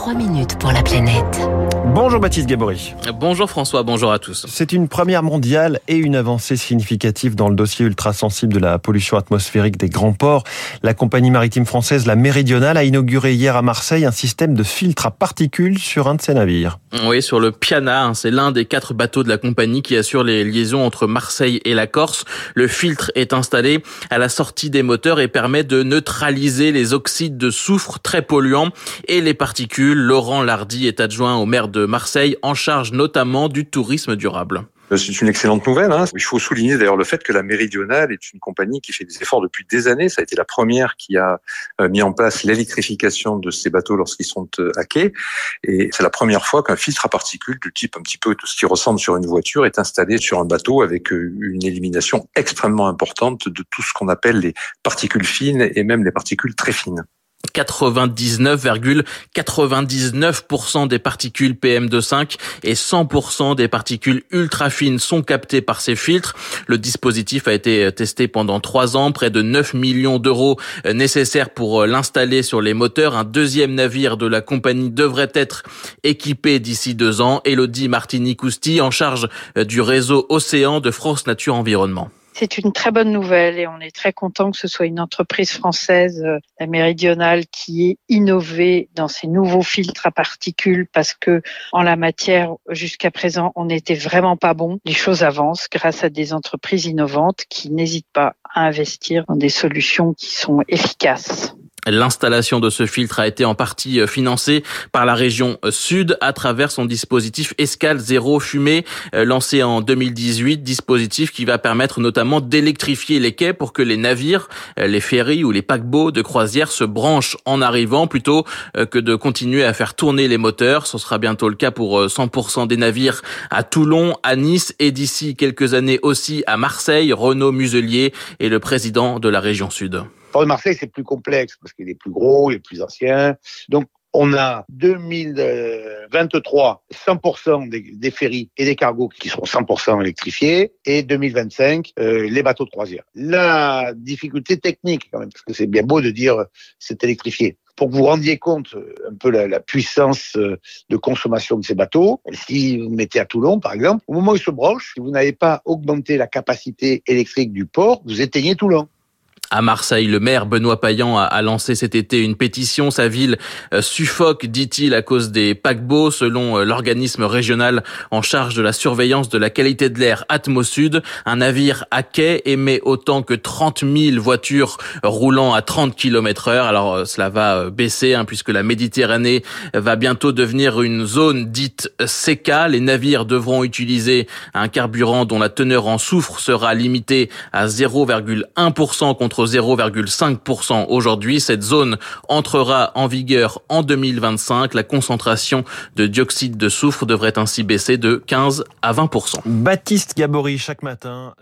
3 minutes pour la planète. Bonjour Baptiste Gabory. Bonjour François, bonjour à tous. C'est une première mondiale et une avancée significative dans le dossier ultra sensible de la pollution atmosphérique des grands ports. La compagnie maritime française La Méridionale a inauguré hier à Marseille un système de filtre à particules sur un de ses navires. Oui, sur le Piana, hein, c'est l'un des quatre bateaux de la compagnie qui assure les liaisons entre Marseille et la Corse. Le filtre est installé à la sortie des moteurs et permet de neutraliser les oxydes de soufre très polluants et les particules. Laurent Lardy est adjoint au maire de Marseille en charge notamment du tourisme durable. Euh, c'est une excellente nouvelle. Hein. Il faut souligner d'ailleurs le fait que la Méridionale est une compagnie qui fait des efforts depuis des années. Ça a été la première qui a euh, mis en place l'électrification de ces bateaux lorsqu'ils sont euh, hackés. Et c'est la première fois qu'un filtre à particules du type un petit peu tout ce qui ressemble sur une voiture est installé sur un bateau avec une élimination extrêmement importante de tout ce qu'on appelle les particules fines et même les particules très fines. 99,99% des particules PM2,5 et 100% des particules ultra fines sont captées par ces filtres. Le dispositif a été testé pendant trois ans, près de 9 millions d'euros nécessaires pour l'installer sur les moteurs. Un deuxième navire de la compagnie devrait être équipé d'ici deux ans. Elodie Martini-Cousti en charge du réseau Océan de France Nature Environnement. C'est une très bonne nouvelle et on est très content que ce soit une entreprise française, euh, la Méridionale, qui ait innové dans ces nouveaux filtres à particules parce que en la matière, jusqu'à présent, on n'était vraiment pas bon. Les choses avancent grâce à des entreprises innovantes qui n'hésitent pas à investir dans des solutions qui sont efficaces. L'installation de ce filtre a été en partie euh, financée par la région euh, Sud à travers son dispositif Escale Zéro Fumée euh, lancé en 2018, dispositif qui va permettre notamment d'électrifier les quais pour que les navires, les ferries ou les paquebots de croisière se branchent en arrivant plutôt que de continuer à faire tourner les moteurs. Ce sera bientôt le cas pour 100% des navires à Toulon, à Nice et d'ici quelques années aussi à Marseille. Renaud Muselier est le président de la région Sud. Port de Marseille, c'est plus complexe parce qu'il est plus gros, il est plus ancien. Donc, on a 2023 100% des, ferries et des cargos qui seront 100% électrifiés et 2025 euh, les bateaux de croisière. La difficulté technique quand même, parce que c'est bien beau de dire c'est électrifié. Pour que vous rendiez compte euh, un peu la, la, puissance euh, de consommation de ces bateaux, si vous mettez à Toulon par exemple, au moment où ils se branchent, si vous n'avez pas augmenté la capacité électrique du port, vous éteignez Toulon. À Marseille, le maire Benoît Payan a lancé cet été une pétition. Sa ville euh, suffoque, dit-il, à cause des paquebots, selon euh, l'organisme régional en charge de la surveillance de la qualité de l'air Atmosud. Un navire à quai émet autant que 30 000 voitures roulant à 30 km heure. Alors euh, cela va baisser hein, puisque la Méditerranée va bientôt devenir une zone dite CK. Les navires devront utiliser un carburant dont la teneur en soufre sera limitée à 0,1% contre 0,5% aujourd'hui. Cette zone entrera en vigueur en 2025. La concentration de dioxyde de soufre devrait ainsi baisser de 15 à 20%. Baptiste Gabory chaque matin